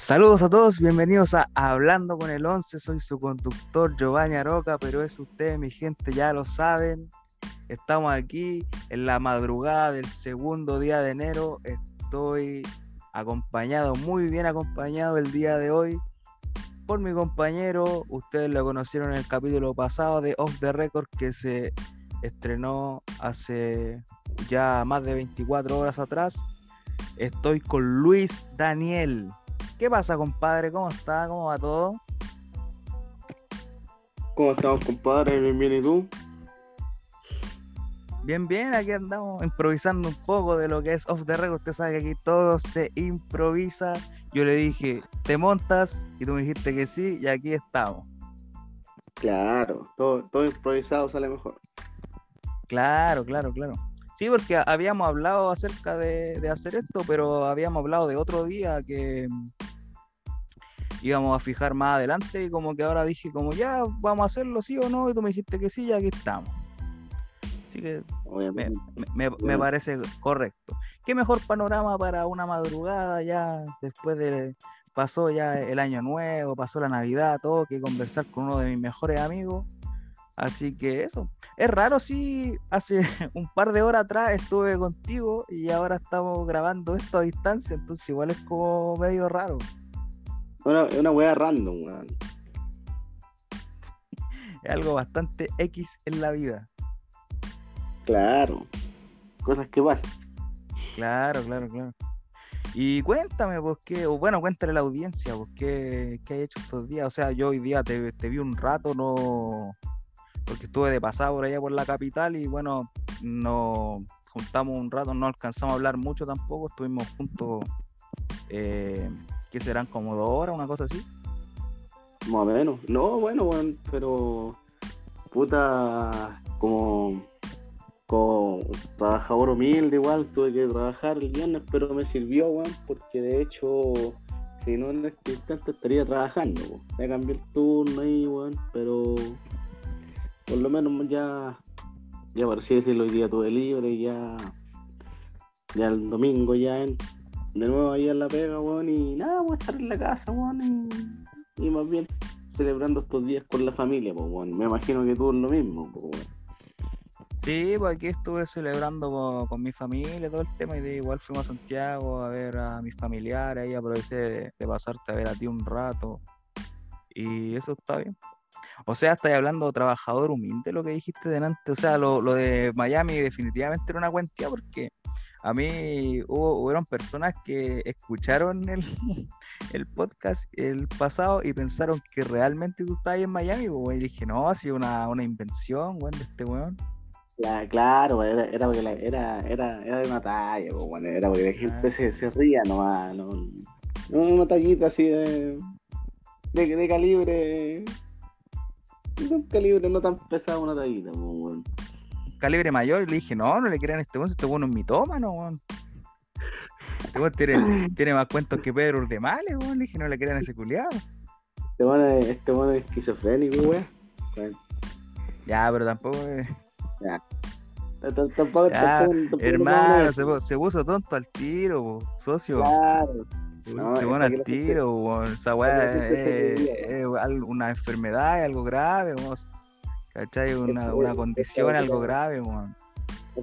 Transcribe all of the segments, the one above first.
Saludos a todos, bienvenidos a Hablando con el 11, soy su conductor Giovanni Aroca, pero es usted, mi gente, ya lo saben. Estamos aquí en la madrugada del segundo día de enero, estoy acompañado, muy bien acompañado el día de hoy por mi compañero, ustedes lo conocieron en el capítulo pasado de Off the Record que se estrenó hace ya más de 24 horas atrás. Estoy con Luis Daniel. ¿Qué pasa, compadre? ¿Cómo está? ¿Cómo va todo? ¿Cómo estamos, compadre? Bien, bien, ¿y tú? Bien, bien, aquí andamos improvisando un poco de lo que es off the record. Usted sabe que aquí todo se improvisa. Yo le dije, ¿te montas? Y tú me dijiste que sí, y aquí estamos. Claro, todo, todo improvisado sale mejor. Claro, claro, claro. Sí, porque habíamos hablado acerca de, de hacer esto, pero habíamos hablado de otro día que íbamos a fijar más adelante y como que ahora dije como ya vamos a hacerlo sí o no y tú me dijiste que sí y aquí estamos. Así que me, me, me, parece correcto. Qué mejor panorama para una madrugada ya después de pasó ya el año nuevo, pasó la Navidad, todo que conversar con uno de mis mejores amigos. Así que eso. Es raro si hace un par de horas atrás estuve contigo y ahora estamos grabando esto a distancia, entonces igual es como medio raro. Una, una wea random, weón. Es algo bastante X en la vida. Claro. Cosas que pasan. Claro, claro, claro. Y cuéntame, pues, qué, o bueno, cuéntale a la audiencia, pues, qué, qué hay hecho estos días. O sea, yo hoy día te, te, vi un rato, no. Porque estuve de pasado por allá por la capital y bueno, nos juntamos un rato, no alcanzamos a hablar mucho tampoco, estuvimos juntos. Eh, que serán como dos horas, una cosa así. Más o menos. No, bueno, bueno, pero puta, como, como trabajador humilde igual, tuve que trabajar el viernes, pero me sirvió, weón, porque de hecho, si no en este instante estaría trabajando, weón. Me cambié el turno ahí, weón, pero por lo menos ya, ya por así decirlo, hoy día tuve libre ya, ya el domingo ya en de nuevo ahí en la pega, weón, y nada, voy a estar en la casa, weón, y, y, más bien celebrando estos días con la familia, pues, weón. Me imagino que tú es lo mismo, pues. Sí, pues aquí estuve celebrando con, con, mi familia todo el tema y de igual fuimos a Santiago a ver a mis familiares, ahí aproveché de, de pasarte a ver a ti un rato y eso está bien. O sea, estáis hablando trabajador humilde, lo que dijiste delante. O sea, lo, lo de Miami definitivamente era una cuantía porque a mí hubo, hubieron personas que escucharon el, el, podcast el pasado y pensaron que realmente tú estabas en Miami, y dije, no, ha sido una, una invención, de este weón. Claro, era, era, porque la, era, era, era de una talla, bueno, era porque la gente ah. se, se, ría nomás, no, no una tallita así de, de, de calibre, de un calibre no tan pesado una tallita, bueno calibre mayor, le dije, no, no le crean a este weón, este weón es un mitómano, weón. Este weón tiene, tiene, más cuentos que Pedro Urdemales, weón. Le dije, no le crean a ese culiado. Este weón es, este es esquizofrénico, weón. Ya, pero tampoco es. Ya. Tampoco, ya, tampoco, hermano, se, se, puso tonto al tiro, socio. Claro. No, al tiro, weón. Esa weá es, es, una enfermedad, algo grave, weón. ¿Cachai? Una, una condición, algo grave, weón.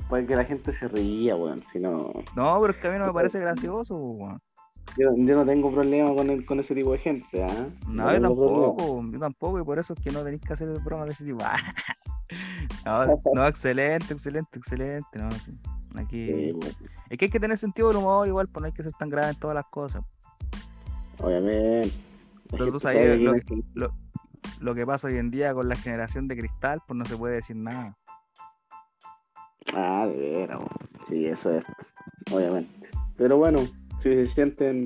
Para que la gente se ría, weón. Si no... no, pero es que a mí no me parece gracioso, weón. Yo, yo, no tengo problema con, el, con ese tipo de gente, ¿ah? No, yo tampoco, yo tampoco, y por eso es que no tenéis que hacer bromas de ese tipo. no, no, excelente, excelente, excelente. No, sí. Aquí. Sí, es que hay que tener sentido del humor, igual, pues no hay que ser tan grave en todas las cosas. Obviamente. Pero tú sabes, lo, lo, lo que pasa hoy en día con la generación de cristal, pues no se puede decir nada. Ah, de veras, sí, eso es, obviamente. Pero bueno, si se sienten,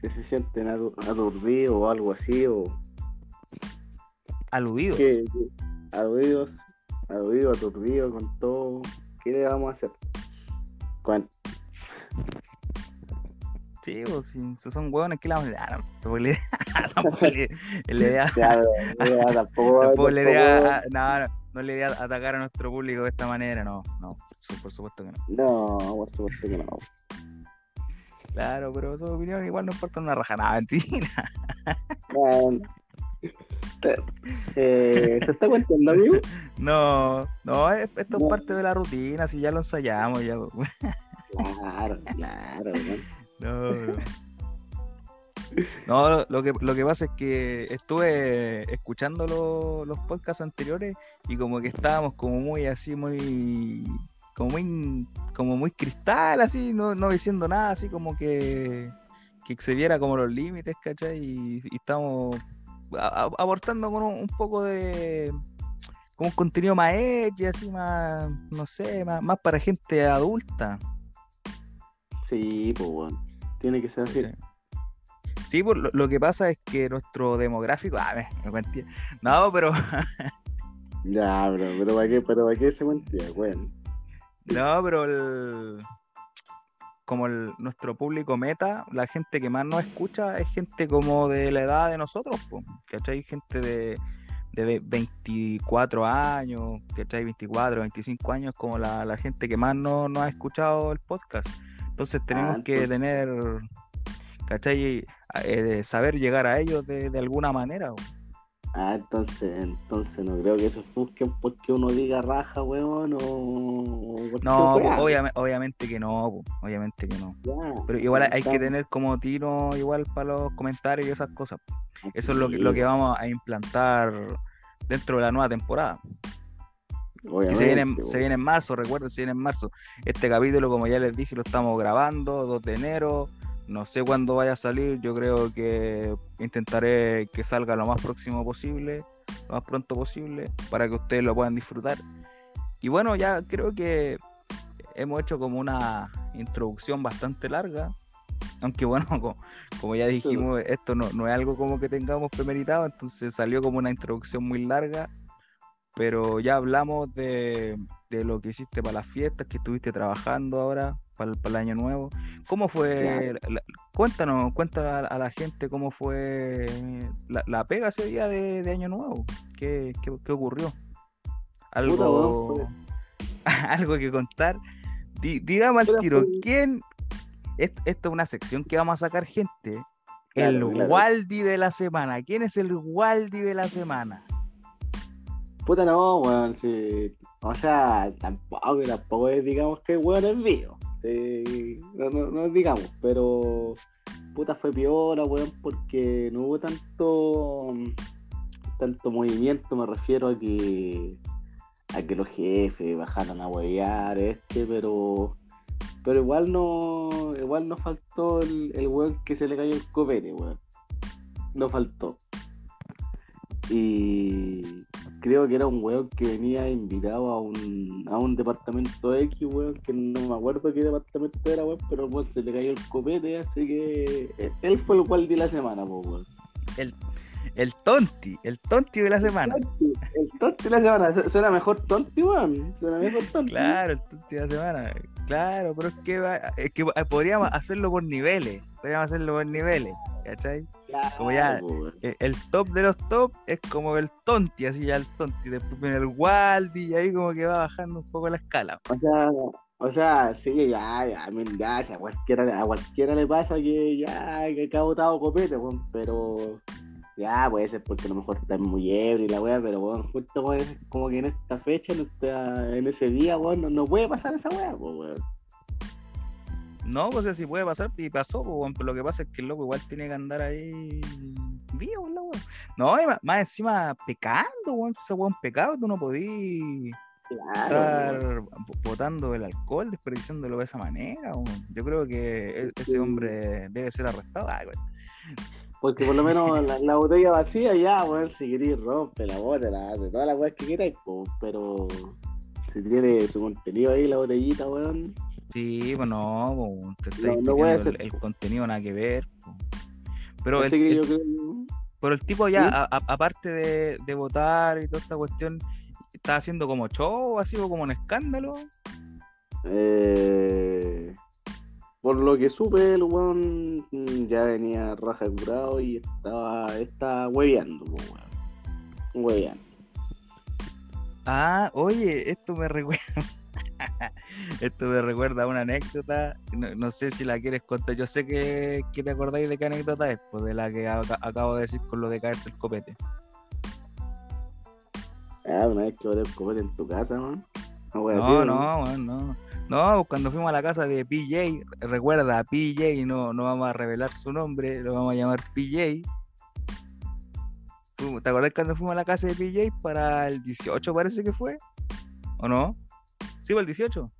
si se sienten aturdidos o algo así, o... Aludidos. ¿Qué, aludidos, aludidos, aturdidos con todo, ¿qué le vamos a hacer? ¿Cuánto? Sí, pues, si son huevones, ¿qué le vamos a dar? Tampoco le tampoco le, le da. Tampoco le da. No, no le da atacar a nuestro público de esta manera, no, no, por supuesto que no. No, por supuesto que no. Claro, pero su opinión igual no importa una raja, nada, mentira. Bueno. Eh, ¿Se está contando, amigo? No, no, es- esto es parte de la rutina, si ya lo ensayamos, ya. Claro, claro. No, no. No, lo que, lo que pasa es que estuve escuchando lo- los podcasts anteriores y como que estábamos como muy así, muy, como muy, como muy cristal, así, no, no diciendo nada, así como que, que excediera como los límites, ¿cachai? Y, y estamos a- a- aportando con un, un poco de, como un contenido más edgy, así más, no sé, más, más para gente adulta. Sí, pues, weón. Tiene que ser así. Sí. Sí, pues lo, lo que pasa es que nuestro demográfico. Ah, me, me cuenté. No, pero. Ya, bro, pero ¿para qué, pero ¿para qué se cuenta, weón? No, pero el- como el- nuestro público meta, la gente que más nos escucha es gente como de la edad de nosotros, po, ¿cachai? Gente de, de ve- 24 años, ¿cachai? 24, 25 años, como la, la gente que más no, no ha escuchado el podcast. Entonces tenemos Ah, que tener, ¿cachai? Eh, saber llegar a ellos de, de alguna manera. Ah, entonces, entonces no creo que se busquen porque uno diga raja, weón, o... No, obviame- obviamente que no, po, obviamente que no. Pero igual hay que tener como tiro igual para los comentarios y esas cosas. Eso es lo que, lo que vamos a implantar dentro de la nueva temporada. Obviamente, se viene, se viene en marzo, recuerden, se viene en marzo. Este capítulo, como ya les dije, lo estamos grabando 2 de enero. No sé cuándo vaya a salir. Yo creo que intentaré que salga lo más próximo posible, lo más pronto posible, para que ustedes lo puedan disfrutar. Y bueno, ya creo que hemos hecho como una introducción bastante larga. Aunque bueno, co- como, ya dijimos, esto no, no es algo como que tengamos premeditado, entonces salió como una introducción muy larga. Pero ya hablamos de, de lo que hiciste para las fiestas, que estuviste trabajando ahora para el, para el año nuevo. ¿Cómo fue? la- cuéntanos, cuéntale a, a la gente cómo fue la, la pega ese día de, de año nuevo. ¿Qué, qué, qué ocurrió? Algo, algo que contar. Di- digamos al tiro, ¿quién? est- Esto es una sección que vamos a sacar gente. el claro. Waldi de la semana. ¿Quién es el Waldi de la semana? Puta no, weón, sí. O sea, tampoco, tampoco es, digamos que weón es mío. No, no, digamos, pero puta fue piola, weón, porque no hubo tanto tanto movimiento, me refiero a que a que los jefes bajaran a huevear este, pero pero igual no igual no faltó el, el weón que se le cayó el copete, weón. No faltó. Y creo que era un weón que venía invitado a un, a un departamento X, weón, que no me acuerdo qué departamento era, weón, pero el weón se le cayó el copete, así que él fue el cual de la semana, weón. El Tonti, el Tonti de la semana. Tonti, El tonti de la semana, Su- suena mejor tonti, weón. Suena mejor tonti. Claro, el Tonti de la semana. Claro, pero es que, va- es que eh, podríamos hacerlo por niveles. Podríamos hacerlo por niveles, ¿cachai? Claro, como ya- weón. El, el top de los top es como el Tonti, así ya el Tonti. Después viene el Waldi y ahí como que va bajando un poco la escala. O sea, o sea, sí, ya, ya, ya, si a cualquiera, a cualquiera le pasa que ya, que ha botado copete, weón, pero ya puede ser porque a lo mejor está muy ebrio y la weá, pero weón, justo como que en esta fecha, en, esta- en ese día, weón, no, no puede pasar esa weá, pues weón. No, pues así puede pasar y pasó, pues, pero lo que pasa es que el loco igual tiene que andar ahí vivo, la weón. No, y más, más encima pecando, weón, ese weón pecado, tú no Claro, weón. estar bo- botando el alcohol, desperdiciándolo de esa manera. weón. Yo creo que e- ese Sí. hombre debe ser arrestado. Ay, weón. Porque por lo menos la, la botella vacía, ya, weón, si queréis rompe la botella, de todas las weas que pues, pero si tiene su contenido ahí, la botellita, weón. Sí, pues no, te estoy No, no voy a pidiendo el, contenido nada que ver. po. Pero el, Así creo pero el tipo ya, ¿Sí? a- a- aparte de, de votar y toda esta cuestión, está haciendo como show, así o como un escándalo. Eh, por lo que supe, el weón ya venía raja curado y estaba, estaba hueveando, po, weón. Hueveando. Ah, oye, esto me recuerda. Esto me recuerda a una anécdota, no, sé si la quieres contar, yo sé que, te acordáis de qué anécdota es, pues de la que acabo de decir con lo de caerse el copete. Ah, una vez que el copete en tu casa, ¿no? No, no, no, no. Pues cuando fuimos a la casa de PJ, recuerda, PJ, no, no vamos a revelar su nombre, lo vamos a llamar PJ. ¿Te acuerdas cuando fuimos a la casa de PJ para el 18 parece que fue? ¿O no? Sí, fue el 18.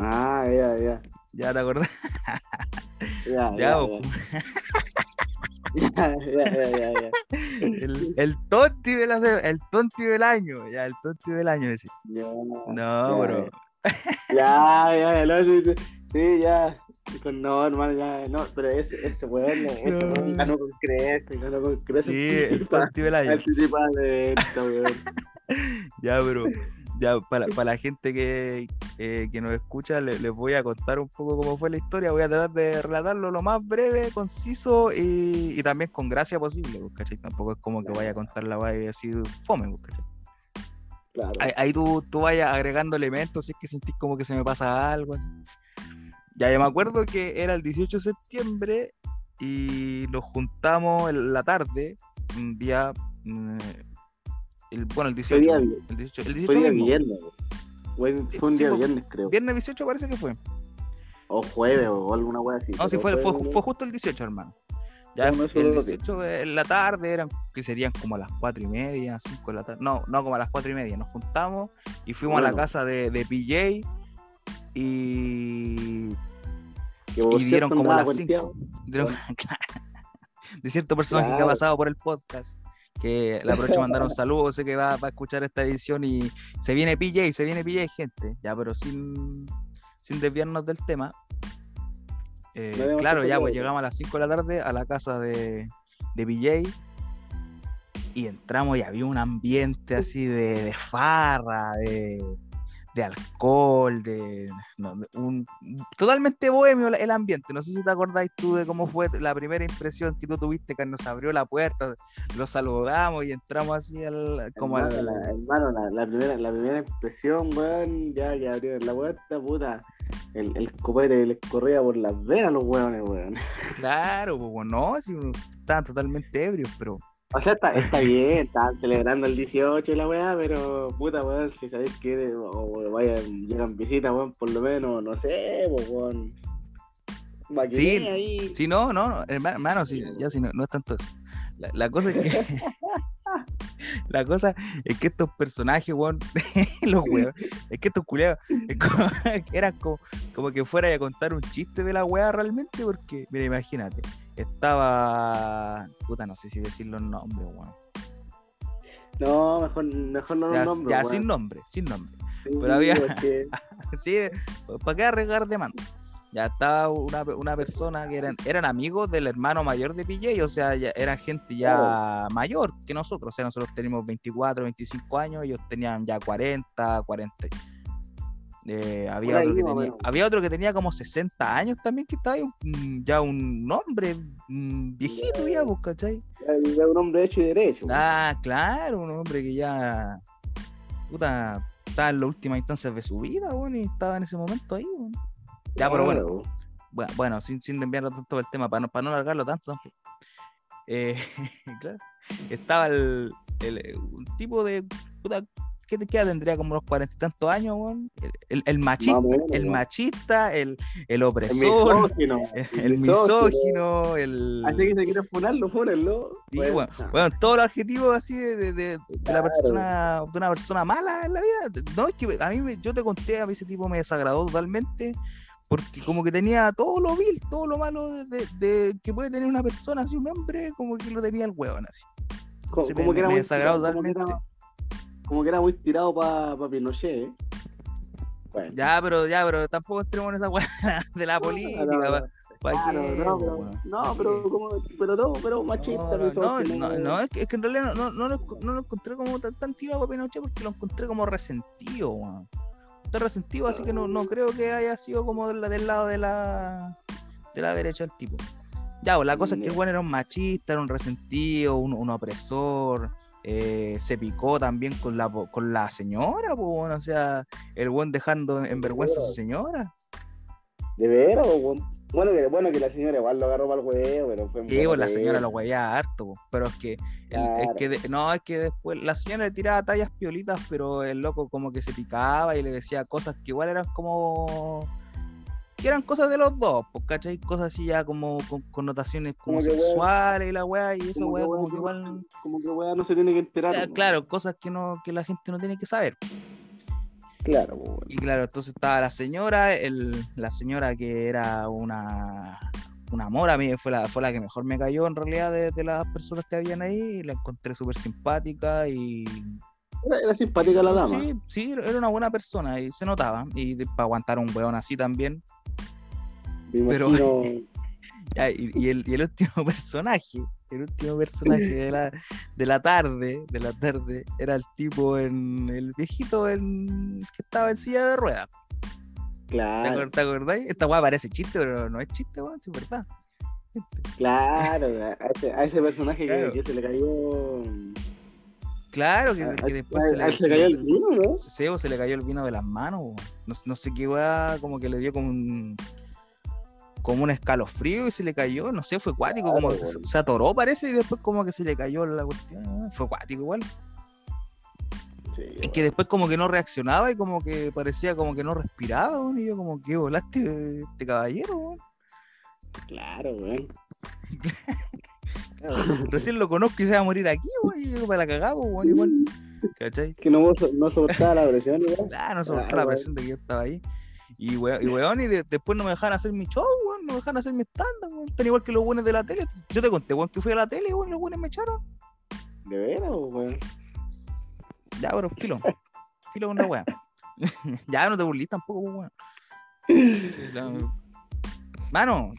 Ah, ya, ya. ¿Ya te acordás? ya, ya, ya, ya, ya, El, el tonti del el tonti del año, ya, el tonti del año ese. no, bro. Ya, ya, ya, sí, sí, sí, ya. No, hermano, ya, no, pero ese, ese weón, ese weón ganó con creces, ganó con creces. Sí, el tonti del año. de esto, weón. ya, bro. Ya, para, para la gente que, eh, que nos escucha, les, voy a contar un poco cómo fue la historia. Voy a tratar de relatarlo lo más breve, conciso y, y también con gracia posible, pues, ¿cachai? Tampoco es como que vaya a contar la vaya así fome, pues, ¿cachai? Claro. Ahí, tú, tú vayas agregando elementos, si es que sentís como que se me pasa algo. Así. Ya, yo me acuerdo que era el 18 de septiembre y nos juntamos en la tarde, un día mm, el, bueno, el 18. el 18, el 18 fue viernes. Fue, un día viernes, creo. Viernes 18 parece que fue. O jueves o alguna wea así. No, sí, fue, fue, fue, justo el 18, hermano. Ya el 18 en la tarde, eran que serían como a las 4 y media, 5 de la tarde. No, no, como a las 4 y media. Nos juntamos y fuimos a la casa de, de PJ y. Y dieron como las 5. De cierto personaje que ha pasado por el podcast que la próxima mandar un saludo, sé que va, a escuchar esta edición y se viene PJ, se viene PJ, gente, ya, pero sin, sin desviarnos del tema. Eh, claro, ya, pues llegamos a las 5 de la tarde a la casa de, de PJ y entramos y había un ambiente así de, de farra, de de alcohol, de, un, totalmente bohemio el ambiente. No sé si te acordáis tú de cómo fue la primera impresión que tú tuviste cuando nos abrió la puerta, lo saludamos y entramos así al, como hermano, la, hermano, la, primera, la primera impresión, weón, ya que abrieron la puerta, puta, el, el copete les corría por las venas los weones, weón. Claro, pues no, si estaban totalmente ebrios, pero o sea, está, está bien, están celebrando el 18 y la weá, pero puta weón, si sabéis que o vayan, llegan visitas, weón, por lo menos, no sé, weón. Sí, ahí. sí, no, no, hermano, sí, ya sí, no, no es tanto eso. La, cosa es que. la cosa es que estos personajes, weón, los weón, es que estos culiados eran como, como, que fuera a contar un chiste de la weá realmente, porque, mira, imagínate, estaba. Puta, no sé si decir los nombres, weón. No, mejor, mejor no los nombres. Ya, sin nombre, sin nombre. Pero había. sí, ¿para qué arriesgar de mando? ya estaba una, una, persona que eran, eran amigos del hermano mayor de PJ, o sea, ya eran gente ya mayor que nosotros, o sea, nosotros teníamos 24, 25 años, ellos tenían ya 40, 40. Eh, había, otro que tenía, había otro que tenía como 60 años también, que estaba ahí, ya un hombre viejito ya, pues, ¿cachai? Ya, un hombre hecho y derecho. Ah, claro, un hombre que ya, puta, estaba en las últimas instancias de su vida, bueno, y estaba en ese momento ahí, bueno. Ya, pero bueno, bueno, sin, sin enviarlo tanto el tema, para no, para no alargarlo tanto. Eh, claro, estaba el, el, un tipo de puta, ¿qué te queda? Tendría como unos cuarenta y tantos años, el, el, machista, el machista, el, el opresor, el misógino, el, Así que se quiere funarlo, fúnenlo. Sí, bueno, bueno, todos los adjetivos así de, de, de, la persona, de una persona mala en la vida. No, es que a mí me, yo te conté, a mí ese tipo me desagradó totalmente porque como que tenía todo lo vil, todo lo malo de, que puede tener una persona así, un hombre, como que lo tenía el huevón así. Como, que era muy tirado, como, que era, muy tirado para pa Pinochet, ¿eh? Ya, pero ya, pero tampoco entremos en esa hueá de la política. no, pero, no, pero, como, pero todo, pero machista. No, no, no, es, que, es que en realidad no, no, lo, no lo encontré como tan, tan tirado para Pinochet porque lo encontré como resentido, weón está resentido, así que no, no creo que haya sido como del, del lado de la, de la derecha el tipo. Ya, pues, la cosa es que el bueno era un machista, era un resentido, un, opresor, eh, se picó también con la, con la señora, pues. O sea, el buen dejando en vergüenza a su señora. ¿De veras? Bueno que, bueno que la señora igual lo agarró para el huevo, pero fue Sí, pues la señora lo hueveaba harto, po. pero es que, el- es que de- no, es que después la señora le tiraba tallas piolitas, pero el loco como que se picaba y le decía cosas que igual eran como que eran cosas de los dos, pues, ¿cachai? Cosas así ya como con connotaciones como sexuales y la weá, y eso weá como que igual, Como que weón no se tiene que enterar. ¿no? claro, cosas que no, que la gente no tiene que saber. Claro, weón. Y claro, entonces estaba la señora, el, la señora que era una, un amor, a mí fue la, fue la que mejor me cayó en realidad de, de las personas que habían ahí, la encontré súper simpática y... Era, era simpática la dama. Sí, sí, era una buena persona y se notaba. Y para aguantar un weón así también. Me pero- y, y el, y el último personaje, el último personaje de la, de la tarde, de la tarde, era el tipo en el viejito en, que estaba en silla de ruedas. ¿Te, Claro, te acordáis? Esta weá parece chiste, pero no es chiste, weón, sí es verdad. claro. A ese, a ese personaje que, se le cayó. Claro, que, a- que a- después a- se a le, se cayó el vino, ¿no? se- se le cayó el vino de las manos, no, no sé qué weá, como que le dio como un como un escalofrío y se le cayó, no sé, fue cuático, como que se, atoró parece y después como que se le cayó la cuestión, fue cuático igual. Sí, Es que después como que no reaccionaba y como que parecía como que no respiraba, weón, y yo como que volaste este caballero. Claro, weón. Recién lo conozco y se va a morir aquí, weón, y yo para la cagada, weón, igual. ¿Cachai? Que no, no soportaba la presión, igual. Ah, no soportaba Ah, la weón. presión de que yo estaba ahí. Y weón, y, weón, y de- después no me dejaron hacer mi show, weón, no me dejaron hacer mi stand weón. Tan igual que los buenos de la tele. Yo te conté, weón, que fui a la tele, weón, y los buenos me echaron. De veras, weón. Ya, pero filo. Filo con la weá. ya no te burlís tampoco, weón. La- Mano,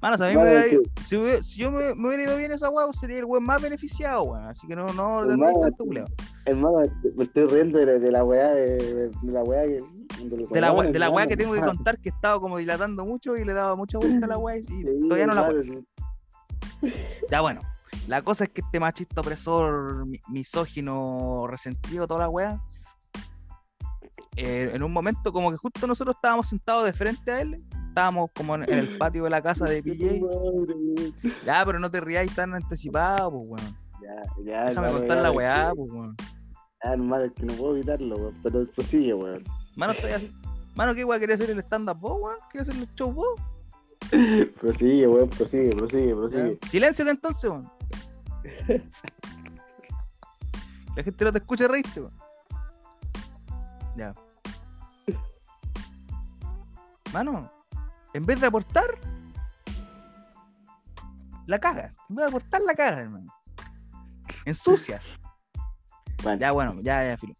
mano, si, a mí me hubiera si, hubiera- si yo me, me hubiera ido bien esa weá, vos sería el weón más beneficiado, weón. Así que no, no Hermano, rías tanto, culiao. Hermano, me estoy riendo de, de la weá de, de la weá que. De la, de la weá que tengo que contar que estaba como dilatando mucho y le daba mucha vuelta a la weá y, Sí, todavía no la. Ya bueno, la cosa es que este machista opresor, mi- misógino, resentido, toda la weá, eh, en un momento como que justo nosotros estábamos sentados de frente a él, estábamos como en, el patio de la casa de PJ, ya, pero no te riáis tan anticipado, pues weón. Ya, ya. Déjame hermano, contar ya, la weá, que- pues weón. Ah, hermano, es que no puedo evitarlo, weón. Pero esto sigue, weón. Mano, estoy así. Mano, ¿qué weá quería hacer el stand-up vos, weón? ¿Quería hacer el show vos? Prosigue, weón, prosigue, prosigue, prosigue. Silénciate entonces, weón. La gente no te escucha reírte, weón. Ya. Mano, en vez de aportar, la cagas. En vez de aportar, la cagas, hermano. Ensucias. Bueno, Ya, bueno, ya, ya, filo.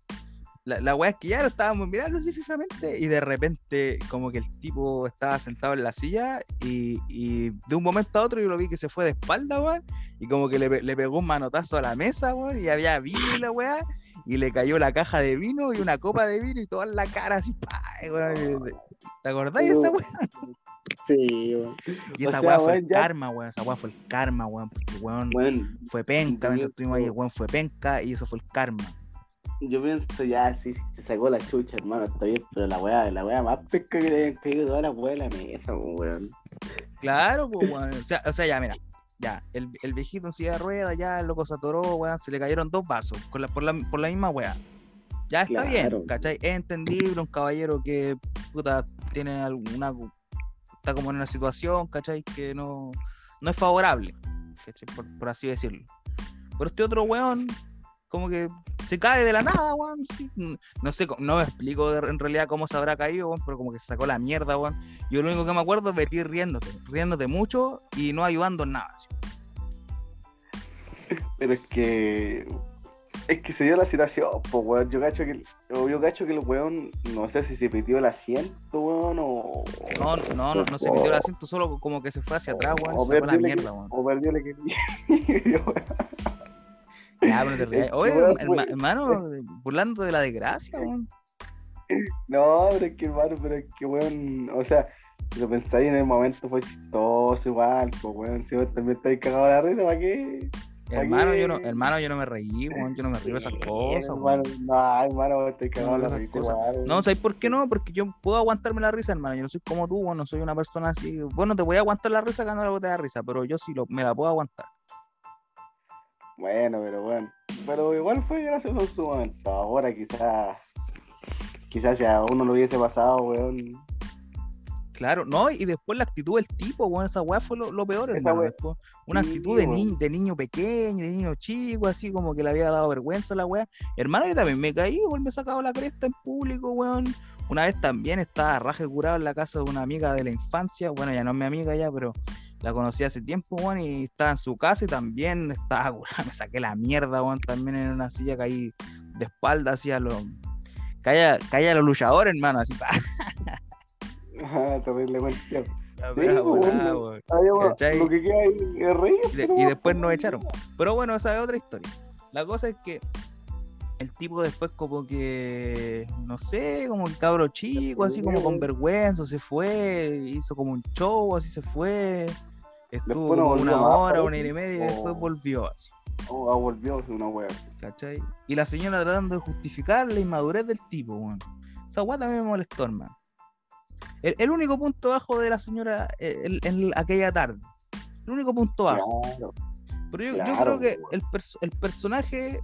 La, la weá es que ya lo estábamos mirando así fijamente y de repente como que el tipo estaba sentado en la silla y, y de un momento a otro yo lo vi que se fue de espalda, weón, y como que le, pe- le pegó un manotazo a la mesa, weón, y había vino y la weá, y le cayó la caja de vino y una copa de vino y toda la cara así, pa, weón. ¿Te acordás de esa weá? Sí, weón. Y esa weá fue el ya- karma, weón, esa weá fue el karma, weón, porque weón Bueno, fue penca, mientras estuvimos ahí, yo- weón fue penca y eso fue el karma. yo pienso ya, sí, se sacó la chucha, hermano, está bien, pero la weá, la weá más pesca que le hayan caído toda la weá de la mesa, weón. Claro, pues, weón. O sea, o sea, ya, mira. Ya, el, el viejito en silla de ruedas, ya el loco se atoró, weón. Se le cayeron dos vasos con la, por, la, por la misma weá. Ya está bien. ¿cachai? Es entendible un caballero que, puta, tiene alguna. Está como en una situación, ¿cachai? Que no, no es favorable. Por, por así decirlo. Pero este otro weón, como que se cae de la nada, weón. No sé, no me explico en realidad cómo se habrá caído, weón, pero como que se sacó la mierda, weón. Yo lo único que me acuerdo es de riéndote, riéndote mucho y no ayudando en nada. Pero es que. Es que se dio la situación, pues, weón. Yo cacho que, yo cacho que el weón, no sé si se pitió el asiento, weón, o. No, no, no, no se metió el asiento, solo como que se fue hacia atrás, weón. o Se la mierda, weón. O perdió el equilibrio, Ya, pero te rías. Que, Oye, pues- hermano, burlando de la desgracia, weón. No, pero es que hermano, pero es que weón, o sea, lo pensáis en el momento fue chistoso igual, pues weón, si vos también estáis cagado de la risa, ¿para qué? Hermano, yo no, hermano, yo no me reí, weón, yo no me río de esas cosas. Hermano, no, hermano, estoy cagado No, la risa. No, ¿sabes por qué no? Porque yo puedo aguantarme la risa, hermano. Yo no soy como tú, weón, no soy una persona así. Bueno, te voy a aguantar la risa cuando algo te da risa, pero yo sí lo, me la puedo aguantar. Bueno, pero bueno. Pero igual fue gracioso en su momento. Ahora quizás. Quizás si a uno lo hubiese pasado, weón. Claro, no, y después la actitud del tipo, weón, esa weá fue lo, lo peor, hermano. después, una Sí, actitud de, weón. ni- de niño pequeño, de niño chico, así como que le había dado vergüenza a la weá. Hermano, yo también me caí, weón, me he sacado la cresta en público, weón. Una vez también estaba raje curado en la casa de una amiga de la infancia, bueno, ya no es mi amiga ya, pero la conocí hace tiempo, weón, y estaba en su casa y también estaba curada, me saqué la mierda, weón, también en una silla caí de espalda, así a los... Caía, caía a los luchadores, hermano, así, pa, Terrible cuestión. la Sí, wea weón. volada, weón. Ahí, weón, ¿Cachai? Lo que queda ahí es reír. Y, de- después nos echaron. Pero bueno, esa es otra historia. La cosa es que el tipo después como que, no sé, como el cabro chico, así como con vergüenza, se fue, hizo como un show, así se fue. Estuvo no como una hora, una hora y media y después volvió así, Oh, ah, volvió una wea. ¿cachai? Y la señora tratando de justificar la inmadurez del tipo, weón. Esa weá también me molestó, hermano. El, el único punto bajo de la señora eh, en aquella tarde. El único punto bajo. Claro. Pero yo, creo que el, el personaje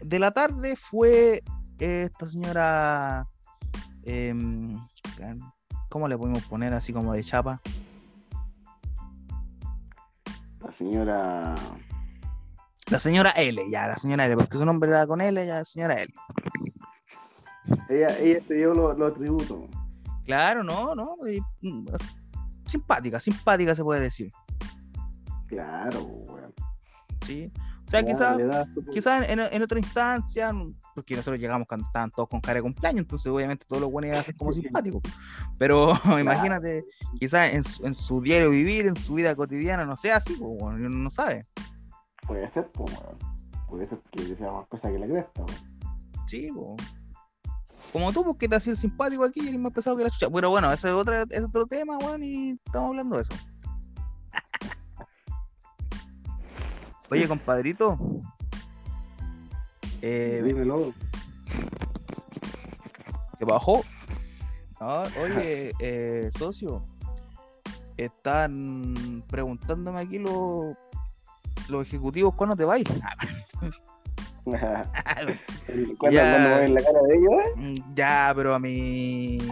de la tarde fue eh, esta señora. em, ¿Cómo le podemos poner así como de chapa? La señora. La señora L, ya, la señora L, porque su nombre era con L, ya, la señora L. Ella, ella se dio los los tributos. Claro, no, no. y, mm, simpática, simpática se puede decir. Claro, weón. ¿sí? O sea, quizás su- quizás en, en otra instancia, porque nosotros llegamos cuando estaban todos con cara de cumpleaños, entonces obviamente todos los buenos iban a ser como simpáticos. Pero imagínate, quizás en, su- en su diario vivir, en su vida cotidiana, no sea así, pues, bueno, uno no sabe. Puede ser, pues, weón. Puede ser que sea más cosa que la cresta, weón. Sí, pues. Como tú, porque te has sido simpático aquí y eres más pesado que la chucha. Pero bueno, ese es, otra, es otro tema, weón, y estamos hablando de eso. Oye, compadrito. Eh, Dímelo. ¿Qué bajó? No, oye, eh, socio, están preguntándome aquí los, los ejecutivos cuándo te vais. ¿Cuándo, Ya. ven la cara de ellos, eh? Mm, ya, pero a mí.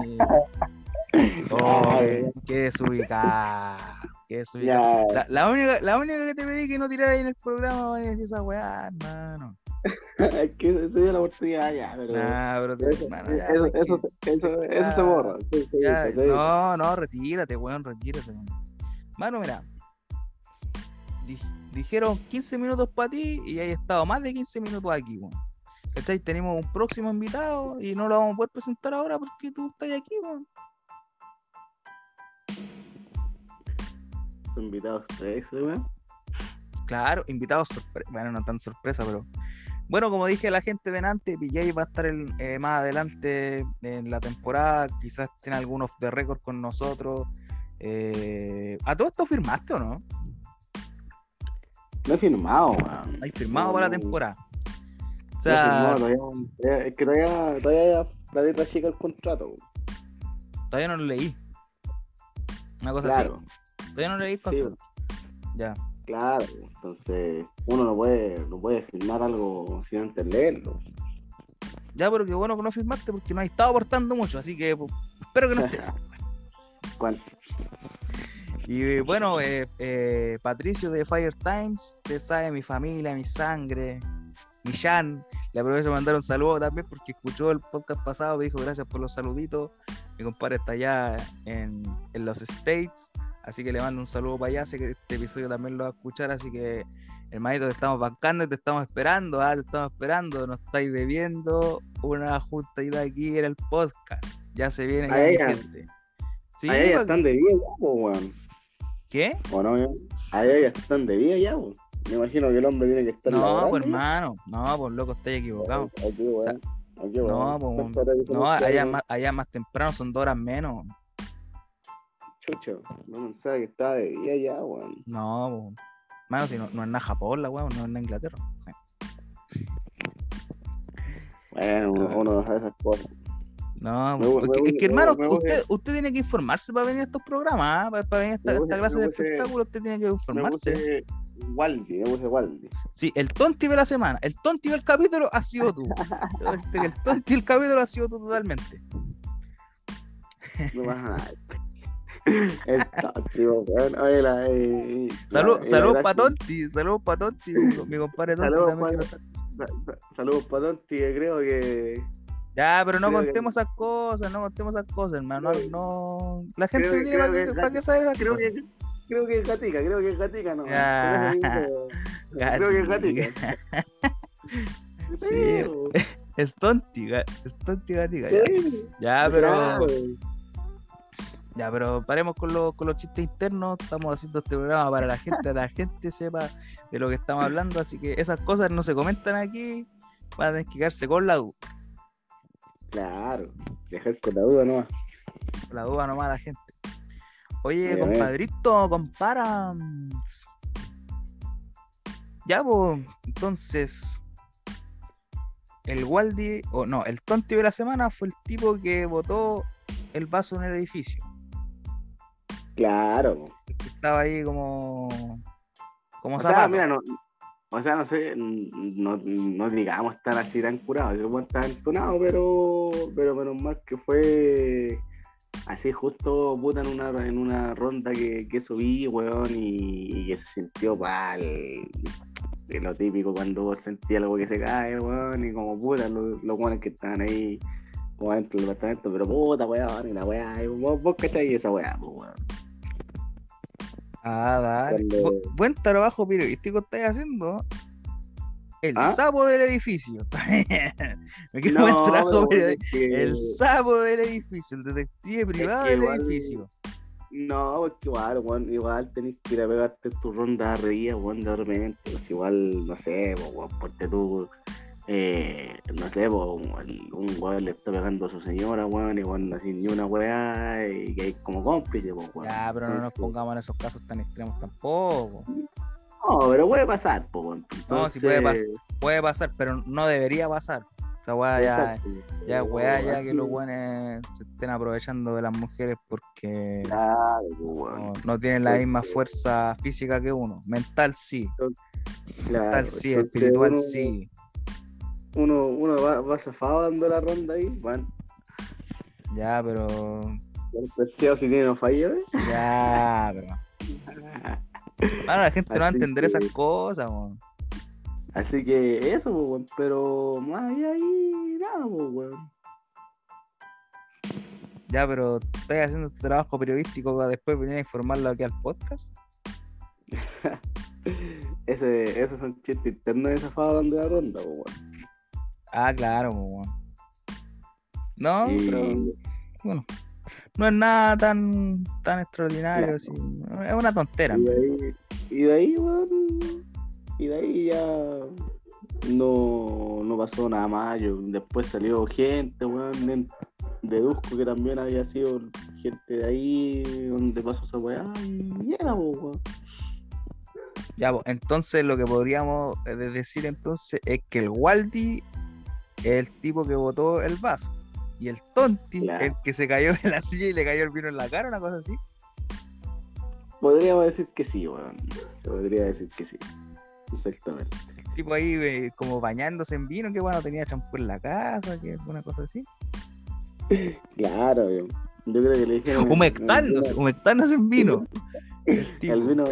Oh, qué, qué desubicada. Qué desubicada. La, la única, la única que te pedí que no tirara ahí en el programa es esa weá, hermano. Es que se dio la oportunidad ya, pero. Nah, pero te- Eso, hermano, ya, eso, sabes que- eso, eso, eso se borra. Sí, sí, Ya, sí, no, no, retírate, weón, retírate. Mano, mira. di- dijeron 15 minutos para ti y hay estado más de 15 minutos aquí, weón. ¿Cachai? Tenemos un próximo invitado y no lo vamos a poder presentar ahora porque tú estás aquí, weón. Invitados tres, weón. Claro, invitados sorpresa. Bueno, no tan sorpresa, pero. Bueno, como dije la gente venante, PJ va a estar el- eh, más adelante en la temporada. Quizás tiene algún off the record con nosotros. Eh, ¿A todo esto firmaste o no? No he firmado, weón. Hay firmado para la No, temporada. O no he sea, firmado, todavía, todavía- es que todavía, todavía la letra chica el contrato. weón. todavía no lo leí. Una cosa así. Claro, Todavía no leí el Sí. contrato. Ya. claro. Entonces, uno no puede, no puede firmar algo sin antes leerlo. Ya, pero qué bueno que no firmaste porque no has estado aportando mucho. Así que pues, espero que no estés. ¿Cuál? Y eh, bueno, eh, eh, Patricio de Fire Times, usted sabe, mi familia, mi sangre, mi Jan. Le aprovecho de mandar un saludo también porque escuchó el podcast pasado, me dijo gracias por los saluditos. Mi compadre está allá en, en los States, así que le mando un saludo para allá. Sé que este episodio también lo va a escuchar, así que hermanito, te estamos bancando y te estamos esperando, ah, te estamos esperando. Nos estáis debiendo una juntadita aquí en el podcast. Ya se viene, gente. Sí, están de vida ya, po, weón. ¿Qué? ¿O no, weón? Ahí ya están de vida ya, weón. Me imagino que el hombre tiene que estar No, pues hermano, no, pues loco, estáis equivocado. Aquí, weón. sea, Aquí, no, weón. pues, No, allá más, allá más temprano son dos horas menos. Chucho, no pensaba que estaba de día ya, weón. No, pues, Mano, si no, no es nada Japón la weón, no es nada Inglaterra. Bueno, uno, uno no sabe esas cosas. No, Me voy- porque me es que hermano, me usted, usted tiene que informarse para venir a estos programas, ¿ah? para, para venir a esta, clase de espectáculos, usted tiene que informarse. Waldi, Waldi. Sí, el tonti de la semana, el tonti del capítulo ha sido tú. Este, el tonti del capítulo ha sido tú totalmente. No pasa nada. El tóxico, weón. Oye, la, eh, Salud, la- salud la- para Tonti, salud para Tonti, mi, compadre Tonti Saludos Saludos para Tonti, que creo que. Ya, pero no creo que- contemos esas cosas, no contemos esas cosas, hermano. No, la gente creo que- tiene para, creo qué- que- para qué saber Creo cosas. que. Creo que es gatica, creo que es gatica, no. Ya. Creo que es gatica. Sí, es Tonti, es Tonti gatica, ya. Sí, Ya, pero. claro. Ya, pero paremos con, los con los chistes internos. Estamos haciendo este programa para la gente, la gente sepa de lo que estamos hablando. Así que esas cosas no se comentan aquí. Van a que quedarse con la duda. Claro, dejar con la duda nomás. La duda nomás la gente. Oye, compadrito, compara. Ya, pues, entonces. El Waldi, o no, el tonti de la semana fue el tipo que botó el vaso en el edificio. Claro. estaba ahí como. Como O sea, mira, no, o sea, no sé, no, no digamos estar así tan curado, yo estar entonado, pero, pero menos mal que fue así justo puta en una, en una ronda que, que subí, weón, y, que se sintió pal. de lo típico cuando vos sentí algo que se cae, weón, y como puta, los, los weones que estaban ahí como dentro del departamento, pero puta, weón, y la weá, y vos, vos cachai esa weá, pues, weón. Ah, dale. Bu- buen trabajo periodístico estáis haciendo. El ¿Ah? sapo del edificio. Me quedo No, buen trabajo periodístico. El sapo del edificio, el detective privado que del igual- edificio. No, porque igual, weón, igual tenés que ir a pegarte tu ronda weón, de repente, pues igual, no sé, pues, weón, porque tú, eh, no sé, un weón le está pegando a su señora, weón, y weón, hace ni una weá, y que hay como cómplice, weón. Ya, pero no nos pongamos en esos casos tan extremos tampoco. No, pero puede pasar, pues, weón. No, sí puede Entonces, Puede pasar, pero no debería pasar. Esa weá ya, ya es weá, ya que Así- los weones se estén aprovechando de las mujeres porque Claro, no, no tienen la misma fuerza física que uno. Mental sí, Claro, mental sí, espiritual uno- sí. Uno, uno va, va zafado dando la ronda ahí, bueno, Ya, pero. el preciado si tiene no falla, ¿eh? Ya, pero. Mano, la gente no va a entender que- esas cosas, weón. Así que eso, pues, weón, pero más allá ahí, nada, pues, weón. Ya, pero estás haciendo tu trabajo periodístico para después venir a informarlo aquí al podcast. Ese, esos son chistes internos de zafado dando la ronda, pues, weón. Ah, claro, pues. No, Y- pero. Bueno. No es nada tan, tan extraordinario. Claro. así. Es una tontera. Y de ahí, y de ahí, weón, y de ahí ya no, no pasó nada más. Yo, después salió gente, de- deduzco que también había sido gente de ahí donde pasó esa weá y era, weón. Ya, pues, entonces lo que podríamos eh, de- decir entonces es que el Waldi es el tipo que botó el vaso. Y el Tonti, Claro. el que se cayó en la silla y le cayó el vino en la cara, una cosa así. Podríamos decir que sí, weón. Se podría decir que sí. Exactamente. El tipo ahí eh, como bañándose en vino, que bueno, tenía champú en la casa, que una cosa así. Claro. Yo creo que le dijeron. Humectándose, humectándose en vino. El. El vino.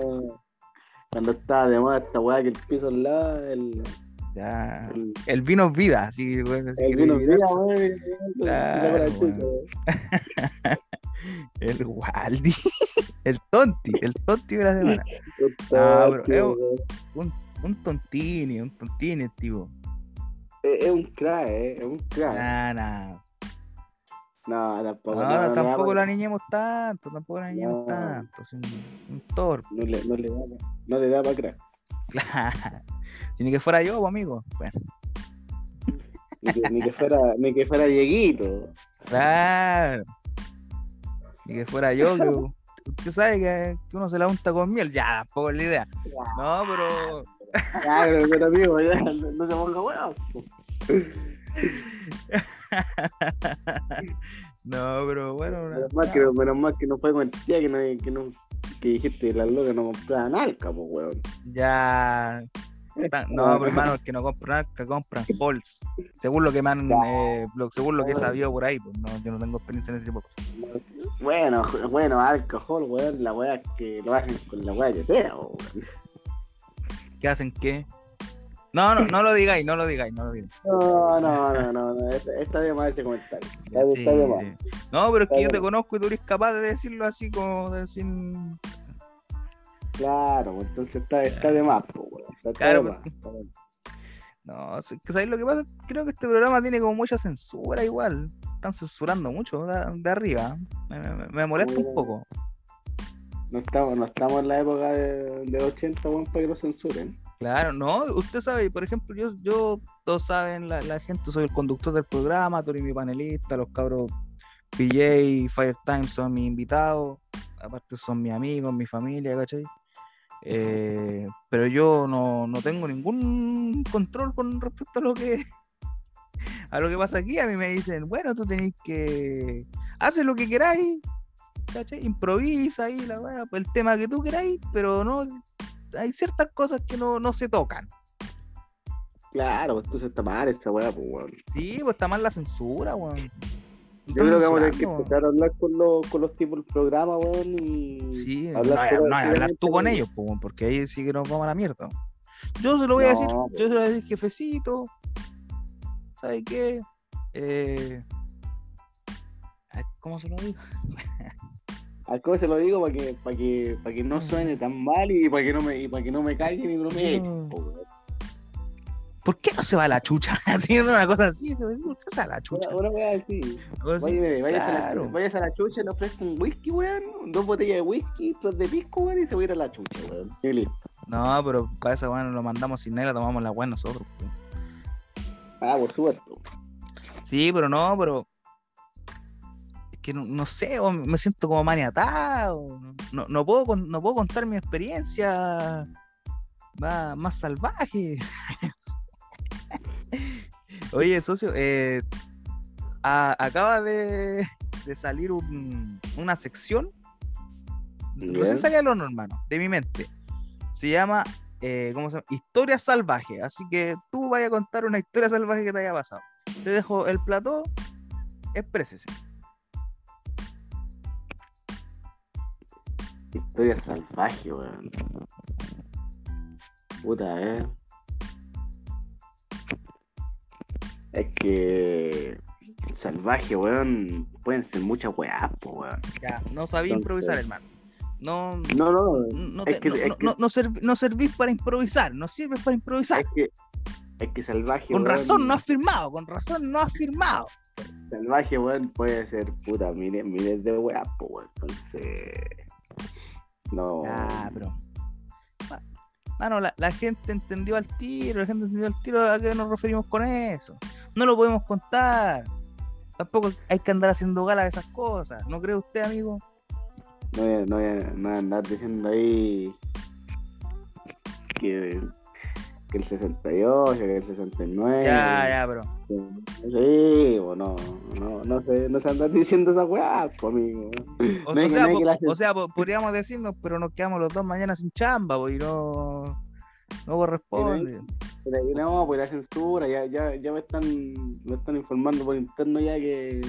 Cuando estaba de moda esta weá que el piso al lado, el, Ya. el, El vino es vida, así, bueno, así el vino mira, dirás, weón. Claro, weón. El Waldi. El Tonti, el Tonti de la semana. Ah, pero tío, es-. Un, un tontini, un tontini, tipo. Es, es un crack, eh. Es un crack. Nah, nah. No, tampoco. No, no, no, tampoco no, la niñemos tanto, tampoco la niñemos No. tanto. Es un, un torpe. No le, no le da, no le da para crack. Claro. Si ni que fuera yo, amigo. Bueno, Ni que, ni que fuera, ni que fuera Dieguito. claro. Ni que fuera yo, que usted sabe que, que uno se la unta con miel, ya, tampoco es la idea. No, pero. Ya, pero, amigo, ya, no, se ponga weón. no, pero bueno. Menos mal, que, menos mal que no fue con el tía que no, que no que dijiste que las locas no compraban alca, pues weón. Ya. No, hermano, el que no compran que compran Halls. Según lo que me han, eh, lo- según lo que he sabido por ahí, pues no, yo no tengo experiencia en ese tipo de cosas. Bueno, bueno, alcohol, weón, la weá que lo hacen con la weá que sea, weón. ¿Qué hacen qué? No, no, no lo digáis, no lo digáis, no lo digáis. No, no, no, no, no, está, de más ese comentario. Está, Sí, está de más. sí. No, pero es que Está yo te conozco y tú eres capaz de decirlo así como de sin. Claro, pues, entonces está, está de más, pues. Está, Claro, de más. porque-. No, ¿sabéis lo que pasa? Creo que este programa tiene como mucha censura igual. Están censurando mucho de, de arriba. Me, me- me molesta un poco. No estamos, no estamos en la época de, de 80, weón, para que lo censuren. Claro, no, usted sabe, por ejemplo, yo, yo todos saben, la, la gente, soy el conductor del programa, tú eres mi panelista, los cabros PJ, Firetime son mis invitados, aparte son mis amigos, mi familia, ¿cachai? Eh, pero yo no, no tengo ningún control con respecto a lo que a lo que pasa aquí. A mí me dicen, bueno, tú tenés que hacer lo que queráis, ¿cachai? Improvisa ahí la el tema que tú queráis, pero no hay ciertas cosas que no, no se tocan. Claro, pues entonces está mal esa weá, pues, weón. Sí, pues está mal la censura, weón. Yo creo que vamos a tener que empezar a hablar con los, con los tipos del programa, weón, y Sí, no, hablar, pura- no hay hablar tú con ellos, weón, porque ahí sí que nos vamos a la mierda. Yo se lo voy a decir, No, yo se lo voy a decir, jefecito. ¿Sabe qué? Eh... ¿Cómo se lo digo? ¿A cómo se lo digo para que, para que, para que no suene tan mal y para que no me, y para que no me caigan y no me echen, po, weón. ¿Por qué no se va a la chucha? Haciendo una cosa así, ¿por qué se va a la chucha? Una, una así. Así. Vaya, vayas, a la, claro. vayas a la chucha le ofrecen whisky, weón. Dos botellas de whisky, tres de pisco, weón, y se va a ir a la chucha, weón. Y listo. No, pero para esa weón lo mandamos sin nada, tomamos la weón nosotros. po. Ah, por supuesto. Sí, pero no, pero. Que no, no sé, o me siento como maniatado. No, no, puedo, no puedo contar mi experiencia más, más salvaje. Oye, socio, eh, a- acaba de, de salir un- una sección. Ya. Recién salió al horno, hermano, de mi mente. Se llama, eh, ¿cómo se llama? Historia salvaje. Así que tú vayas a contar una historia salvaje que te haya pasado. Te dejo el plató, exprésese. Historia salvaje, weón. Puta, eh. Es que. Salvaje, weón. Pueden ser muchas weas, po, weón. Ya, no sabía Entonces- improvisar, hermano. No, No, no, no, es te- que- no, es no- que- no- no serv- no servís para improvisar, no sirves para improvisar. es que. Es que salvaje, Con weón, razón no has firmado, con razón no has firmado. Salvaje, weón, puede ser puta miles, miles de weas, po, weón. Entonces. No. Pero. Ma- Mano, la, la gente entendió al tiro, la gente entendió al tiro a qué nos referimos con eso. No lo podemos contar. Tampoco hay que andar haciendo gala de esas cosas. ¿No cree usted, amigo? No voy, a, no, voy a, no voy a andar diciendo ahí que, que el 68, que el 69. Ya, ya, pero. Sí, o no, no, no sé, no se andan diciendo esas weas, po, amigo. O, No o hay- sea, po- o sea, po- podríamos decirnos, pero nos quedamos los dos mañana sin chamba, po, y no, no corresponde. Pero no, pues la censura, ya, ya, ya me están, me están informando por interno ya que,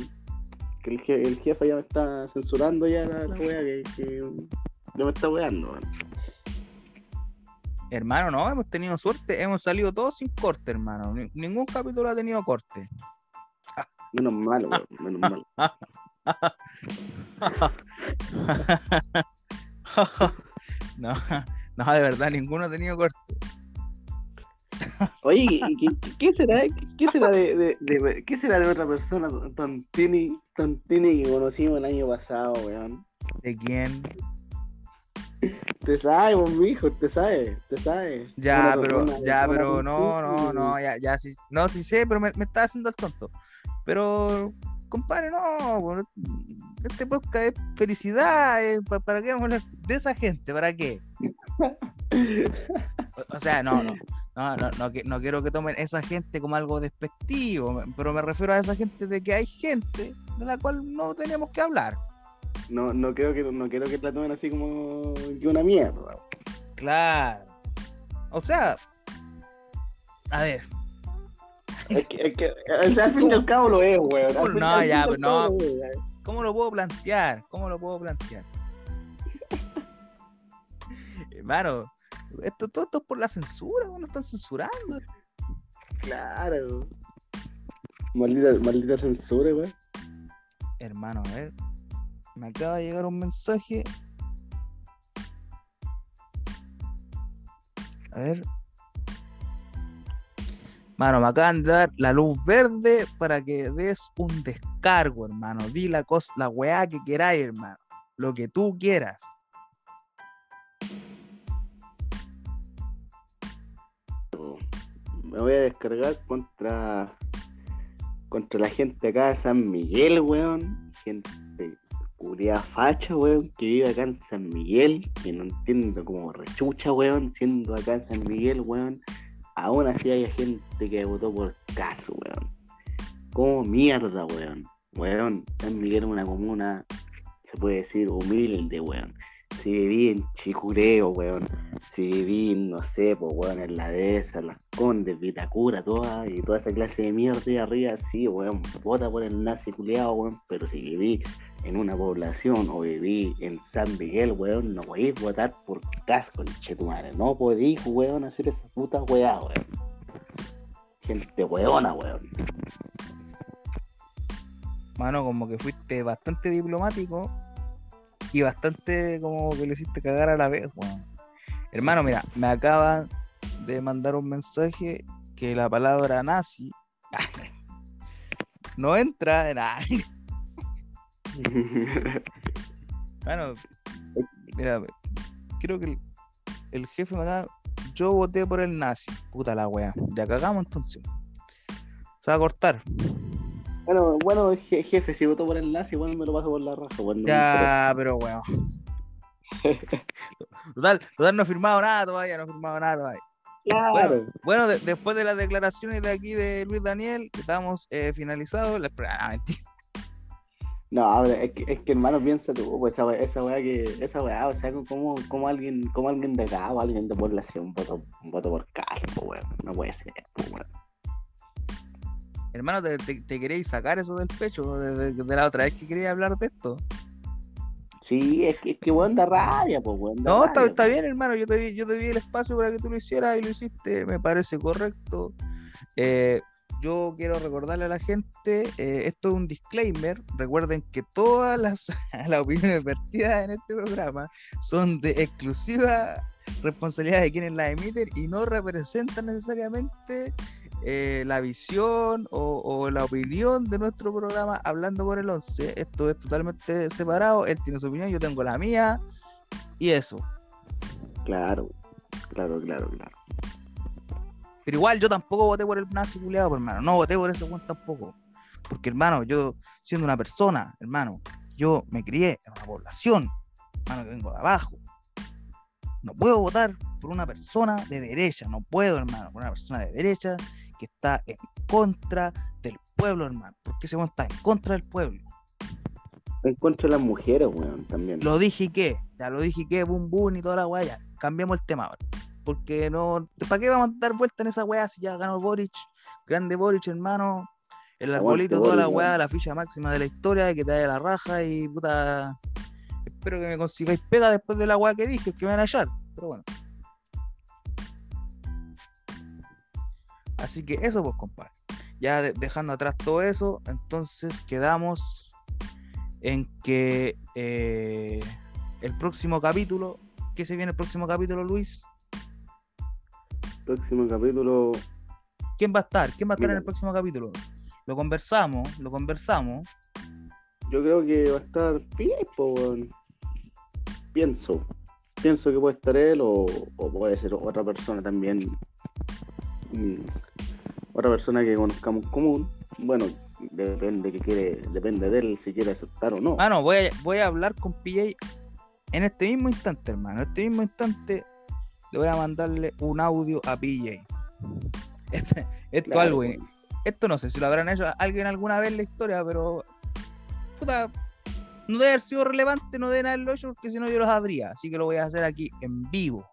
que el, je- el jefe ya me está censurando ya la, la que, que ya me está weando, man. Hermano, no, hemos tenido suerte, hemos salido todos sin corte, hermano. Ni- ningún capítulo ha tenido corte. Menos mal, weón, menos mal. no, no, de verdad, ninguno ha tenido corte. Oye, ¿y qué, qué- qué será, qué será de, de, de- qué será de otra persona, Tontini, Tontini que conocimos el año pasado, weón? ¿De quién? Te sabe, vos, mijo, te sabe, te sabe. Ya, pero, ya, pero no, no, no, ya, ya, sí, no, sí sé, pero me, me está haciendo el tonto. Pero, compadre, no, este podcast es felicidad, eh, ¿para qué vamos a hablar de esa gente? ¿Para qué? O, sea, no, no, no, no, no, no quiero que tomen esa gente como algo despectivo, pero me refiero a esa gente de que hay gente de la cual no tenemos que hablar. No, no creo que no quiero que la tomen así como que una mierda. Claro. O sea, a ver. Es que, es que al fin y al cabo lo es, weón. No, ya, pero no. ¿Cómo lo puedo plantear? ¿Cómo lo puedo plantear? Hermano, esto, todo esto es por la censura, no están censurando. Claro. Maldita, maldita censura, weón. Hermano, a ver. Me acaba de llegar un mensaje. A ver. Mano, me acaban de dar la luz verde para que des un descargo, hermano. Di la cosa, la weá que queráis, hermano. Lo que tú quieras. Me voy a descargar contra contra la gente acá de San Miguel, weón. Gente curia facha, weón, que vive acá en San Miguel, que no entiendo como rechucha, weón, siendo acá en San Miguel, weón aún así hay gente que votó por caso, weón. ¿Cómo mierda, weón? Weón, San Miguel es una comuna, se puede decir, humilde, weón. Si viví en Chicureo, weón. Si viví, no sé, pues, weón, en la dehesa, las Condes, Vitacura, toda, y toda esa clase de mierda de arriba, sí, weón, vota por el nazi culeado, weón. Pero si viví en una población o viví en San Miguel, weón, no podéis votar por casco, chetumare. No podéis, weón, hacer esa puta weá, weón. Gente weona, weón. Mano, como que fuiste bastante diplomático y bastante como que le hiciste cagar a la vez, weón. Hermano, mira, me acaban de mandar un mensaje que la palabra nazi no entra en... bueno, mira, creo que el, jefe me da. Yo voté por el nazi. Puta la wea. Ya cagamos entonces. Se va a cortar. Bueno, bueno, jefe, si votó por el nazi, bueno, me lo paso por la raja. ya, pero weón. total, total, no he firmado nada todavía, no he firmado nada todavía. Claro. Bueno, después de las declaraciones de aquí de Luis Daniel, estamos eh, finalizados. Ah, mentira. No, es que, es que hermano, piensa tú, pues esa, esa weá que, esa weá, o sea, como, como alguien, como alguien de acá o alguien de población voto, voto por Carlos, weón. No puede ser, weón. Hermano, ¿te, te, queréis sacar eso del pecho de, la otra vez que quería hablar de esto? Sí, es que, es que weón, da rabia, pues, weón. No, está, está, bien, hermano. Yo te, vi, yo te di el espacio para que tú lo hicieras y lo hiciste. Me parece correcto. Eh, yo quiero recordarle a la gente, eh, esto es un disclaimer, recuerden que todas las, opiniones vertidas en este programa son de exclusiva responsabilidad de quienes las emiten y no representan necesariamente eh, la visión o, la opinión de nuestro programa Hablando con el 11. Esto es totalmente separado, él tiene su opinión, yo tengo la mía y eso. Claro, claro, claro, claro. Pero igual yo tampoco voté por el nazi culiado, pues, hermano. No voté por ese Juan tampoco. Porque, hermano, yo, siendo una persona, hermano, yo me crié en una población, hermano, que vengo de abajo. No puedo votar por una persona de derecha. No puedo, hermano, por una persona de derecha que está en contra del pueblo, hermano. Porque ese Juan está en contra del pueblo. En contra de las mujeres, weón, también. Lo dije que, ya lo dije que, boom, boom y toda la weá, ya. Cambiamos el tema ahora porque no. ¿Para qué vamos a dar vuelta en esa weá si ya ganó Boric? Grande Boric, hermano. El arbolito, toda la weá, la ficha máxima de la historia, que te dé la raja y puta. Espero que me consigáis pega después de la weá que dije, que me van a hallar. Pero bueno. Así que eso, pues, compadre. Ya dejando atrás todo eso, entonces quedamos en que eh, el próximo capítulo, ¿qué se viene el próximo capítulo, Luis? Próximo capítulo. ¿Quién va a estar? ¿Quién va a estar en el próximo capítulo? Lo conversamos, lo conversamos. Yo creo que va a estar Pipo, pienso. Pienso que puede estar él o, puede ser otra persona también. Mm, otra persona que conozcamos común. Bueno, depende que quiere, depende de él si quiere aceptar o no. Ah, no, voy a, voy a hablar con PJ en este mismo instante, hermano. En este mismo instante le voy a mandarle un audio a PJ. Este- esto Claro, algo, pues. esto no sé si lo habrán hecho alguien alguna vez en la historia, pero puta, no debe haber sido relevante, no deben haberlo hecho porque si no yo lo sabría. Así que lo voy a hacer aquí en vivo.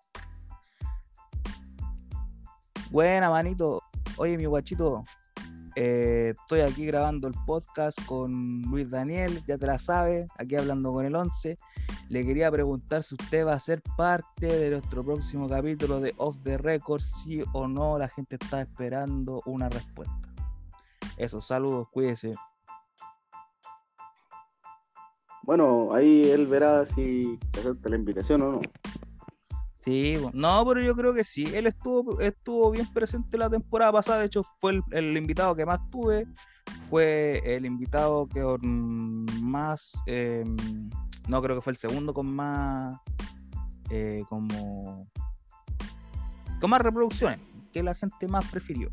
Buena, manito. Oye, mi guachito, eh, estoy aquí grabando el podcast con Luis Daniel, ya te la sabes, aquí hablando con el 11. Le quería preguntar si usted va a ser parte de nuestro próximo capítulo de Off the Record, sí o no. La gente está esperando una respuesta. Eso, saludos, cuídese. Bueno, ahí él verá si acepta la invitación o no. Sí, no, pero yo creo que sí. Él estuvo, estuvo bien presente la temporada pasada. De hecho, fue el, el invitado que más tuve. Fue el invitado que con más. eh, no, creo que fue el segundo con más. eh, como. Con más reproducciones. Que la gente más prefirió.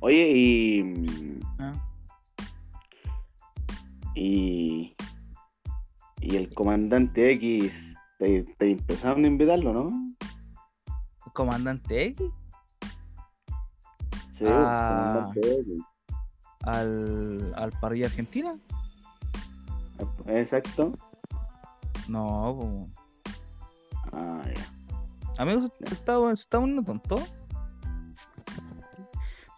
Oye, y. ¿ah? Y. Y el comandante X, te, te empezaron a invitarlo, ¿no? ¿El comandante X Sí, Ah. el comandante X. al, al parrilla argentina. Exacto. No, po. Ah, ya. Amigo, ¿se, se está, se está tonto?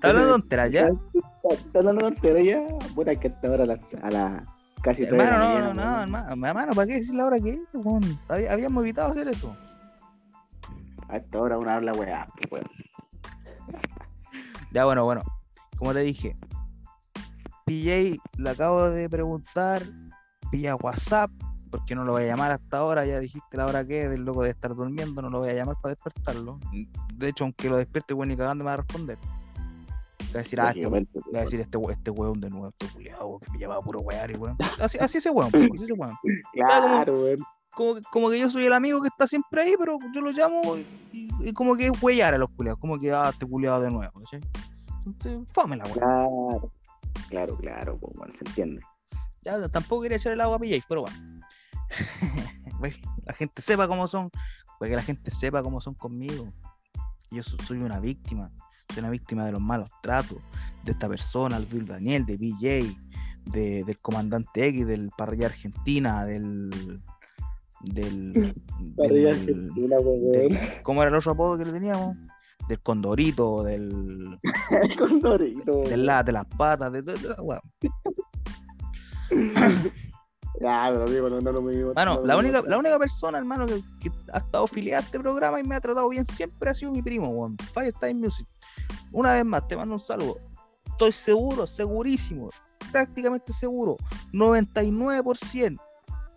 ¿Está hablando de tonteras ya? ¿Estás hablando de tontería ya? Puta, que hasta ahora a la, casi Hermano, no, mañana, no, no, hermano, hermano, ¿para qué decir la hora que es? Habíamos evitado hacer eso. A esta hora uno habla weá, pues, weón. Ya, bueno, bueno. Como te dije, PJ le acabo de preguntar vía WhatsApp, porque no lo voy a llamar hasta ahora, ya dijiste la hora que es, del loco de estar durmiendo, no lo voy a llamar para despertarlo. De hecho, aunque lo despierte, bueno, ni cagando me va a responder. Le va a decir, ah, este, va a decir este, este weón de nuevo, este culiado, que me llama puro wear y weón. Así, así ese weón, así ese weón. Claro, weón. como, que- como que yo soy el amigo que está siempre ahí, pero yo lo llamo y, y como que es huellar a los culiados, como que ah, este culiado de nuevo, ¿cachai? Entonces, fome la weá. Claro, claro, claro, pues, bueno, se entiende. Ya tampoco quería echar el agua a PJ, pero bueno. La gente sepa cómo son, para que la gente sepa cómo son conmigo. Yo so- soy una víctima, soy una víctima de los malos tratos de esta persona, el Bill Daniel, de BJ, de- del comandante X, del parrilla argentina, del. del. Parrilla del- del- ¿Cómo era el otro apodo que le teníamos? Del condorito, del. Con Dorito. del la de las patas, de. Ya, pero amigo, no, no lo me digo. Mano, no la única, la única persona, hermano, que, que ha estado afiliada a este programa y me ha tratado bien siempre ha sido mi primo, weón. Firestime Music. Una vez más, te mando un saludo. Estoy seguro, segurísimo, prácticamente seguro, 99%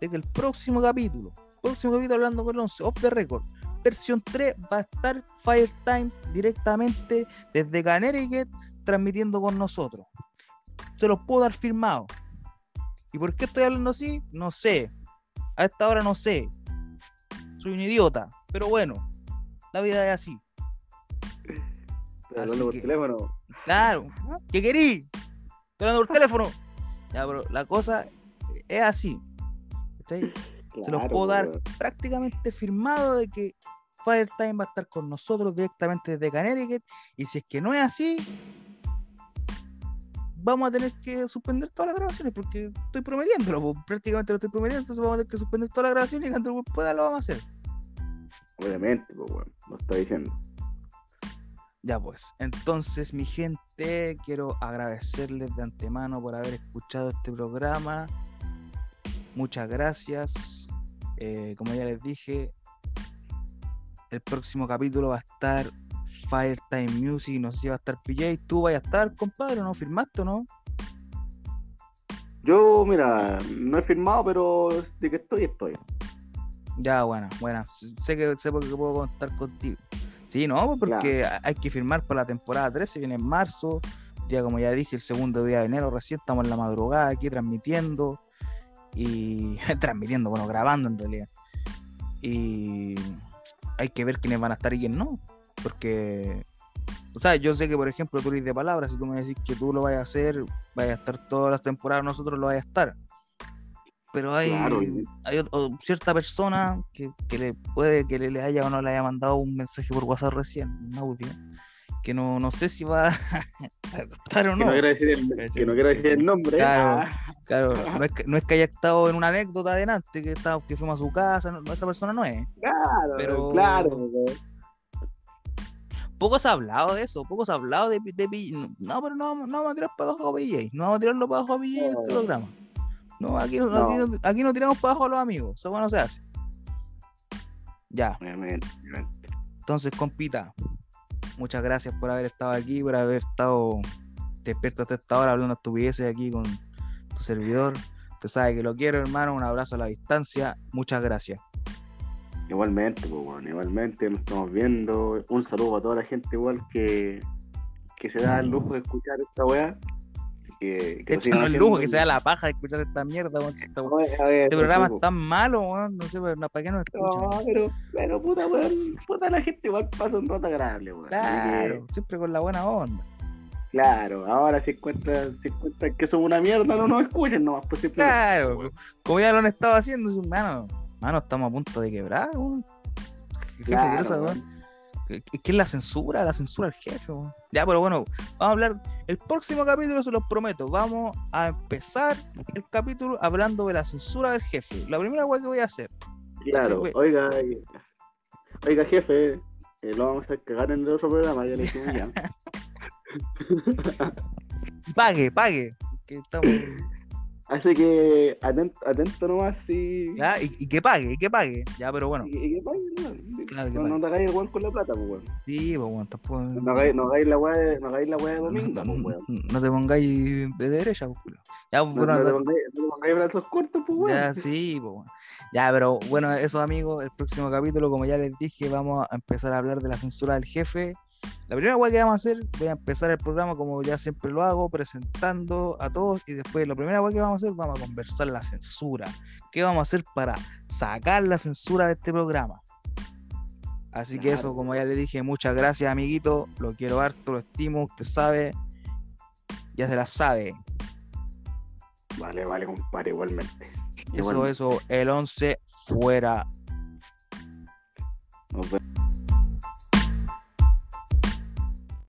de que el próximo capítulo, próximo capítulo hablando con el 11, off the record, versión 3, va a estar Firestime directamente desde Connecticut transmitiendo con nosotros. Se los puedo dar firmado. ¿Y por qué estoy hablando así? No sé. A esta hora no sé. Soy un idiota. Pero bueno, la vida es así. Estoy hablando así por que- teléfono. Claro. ¿Qué querí? Estoy hablando por teléfono. Ya, pero la cosa es así. Se los puedo dar weón. prácticamente firmado de que Firetime va a estar con nosotros directamente desde Connecticut. Y si es que no es así, vamos a tener que suspender todas las grabaciones porque estoy prometiéndolo, po, prácticamente lo estoy prometiendo. Entonces vamos a tener que suspender todas las grabaciones y cuando pueda lo vamos a hacer. Obviamente, pues, weón. Lo está diciendo. Ya pues, entonces mi gente, quiero agradecerles de antemano por haber escuchado este programa. Muchas gracias. Eh, como ya les dije, el próximo capítulo va a estar Firetime Music, no sé si va a estar PJ, tú vas a estar, compadre, ¿no? ¿Firmaste o no? Yo, mira, no he firmado, pero de que estoy, estoy. Ya, bueno, bueno, sé que sé porque puedo contar contigo. Sí, no, pues porque hay que firmar para la temporada 13, viene en marzo, ya como ya dije, el segundo día de enero, recién estamos en la madrugada aquí transmitiendo y transmitiendo, bueno, grabando en realidad. Y hay que ver quiénes van a estar y quién no, porque O sea, yo sé que, por ejemplo, tú eres de palabras, si tú me decís que tú lo vayas a hacer, vayas a estar todas las temporadas, nosotros lo vayas a estar. Pero hay, Claro, hay o cierta persona que, que le puede que le, le haya o no le haya mandado un mensaje por WhatsApp recién, un audio, que no, no sé si va a estar o Que no. no quiero decir el, que no quiero decir el nombre. Claro. Ah, Claro, no es, que, no es que haya estado en una anécdota adelante, que, está, que fuimos a su casa, no, esa persona no es. claro, Pero- claro. Poco se ha hablado de eso, poco se ha hablado de, de. No, pero no, no vamos a tirar para abajo a PJ, no vamos a tirarlo para abajo a PJ en este No. programa. No, aquí no, No. Aquí, no, aquí no tiramos para abajo a los amigos, eso bueno se hace. Ya, entonces, compita, muchas gracias por haber estado aquí, por haber estado despierto hasta esta hora hablando estupideces aquí con tu servidor. Usted sabe que lo quiero, hermano. Un abrazo a la distancia. Muchas gracias. Igualmente, pues, bueno, igualmente nos estamos viendo. Un saludo a toda la gente igual que, que se da el lujo de escuchar esta weá. Que, que el haciendo. lujo que sea la paja de escuchar esta mierda. weón, Este programa es tan malo, weón. No sé, pero no, ¿para qué nos escuchan? No, pero, pero puta, weón, puta la gente igual pasa un rato agradable, weón. Claro, que, siempre con la buena onda. claro, ahora si encuentran, si encuentran que somos una mierda, no nos escuchen nomás, pues simplemente, Claro, weón. como ya lo han estado haciendo, su mano, mano, estamos a punto de quebrar, weón. Claro, ¿qué cosa, weón. ¿Qué es la censura? La censura al jefe. Ya, pero bueno, vamos a hablar. El próximo capítulo, se los prometo, vamos a empezar el capítulo hablando de la censura del jefe. La primera weá que voy a hacer. Claro, oiga, oiga, oiga, jefe, eh, lo vamos a cagar en el otro programa, ya le dijimos ya. Pague, pague. Que estamos... Así que atento, atento nomás. Ya, y, y que pague, y que pague. Ya, pero bueno, Y, y que pague, ¿no? Claro que no, no te hagáis el weón con la plata, pues weón. sí, pues bueno, tampoco. No hagáis, no hagáis la weá de, no hagáis la weá de no, domingo, no- pues weón. no te pongáis de derecha, pues, culo. Ya, pues, No, bueno, no te pongáis, no te pongáis brazos cortos, pues weón. ya sí, pues bueno. Ya, pero bueno, eso amigos, el próximo capítulo, como ya les dije, vamos a empezar a hablar de la censura del jefe. La primera weá que vamos a hacer, voy a empezar el programa como ya siempre lo hago, presentando a todos y después la primera weá que vamos a hacer, vamos a conversar la censura. ¿Qué vamos a hacer para sacar la censura de este programa? Así que eso, como ya le dije, muchas gracias, amiguito. Lo quiero harto, lo estimo, usted sabe. Ya se la sabe. Vale, vale, compadre, igualmente. Eso, Igualmente. eso, el 11 fuera. Nos vemos.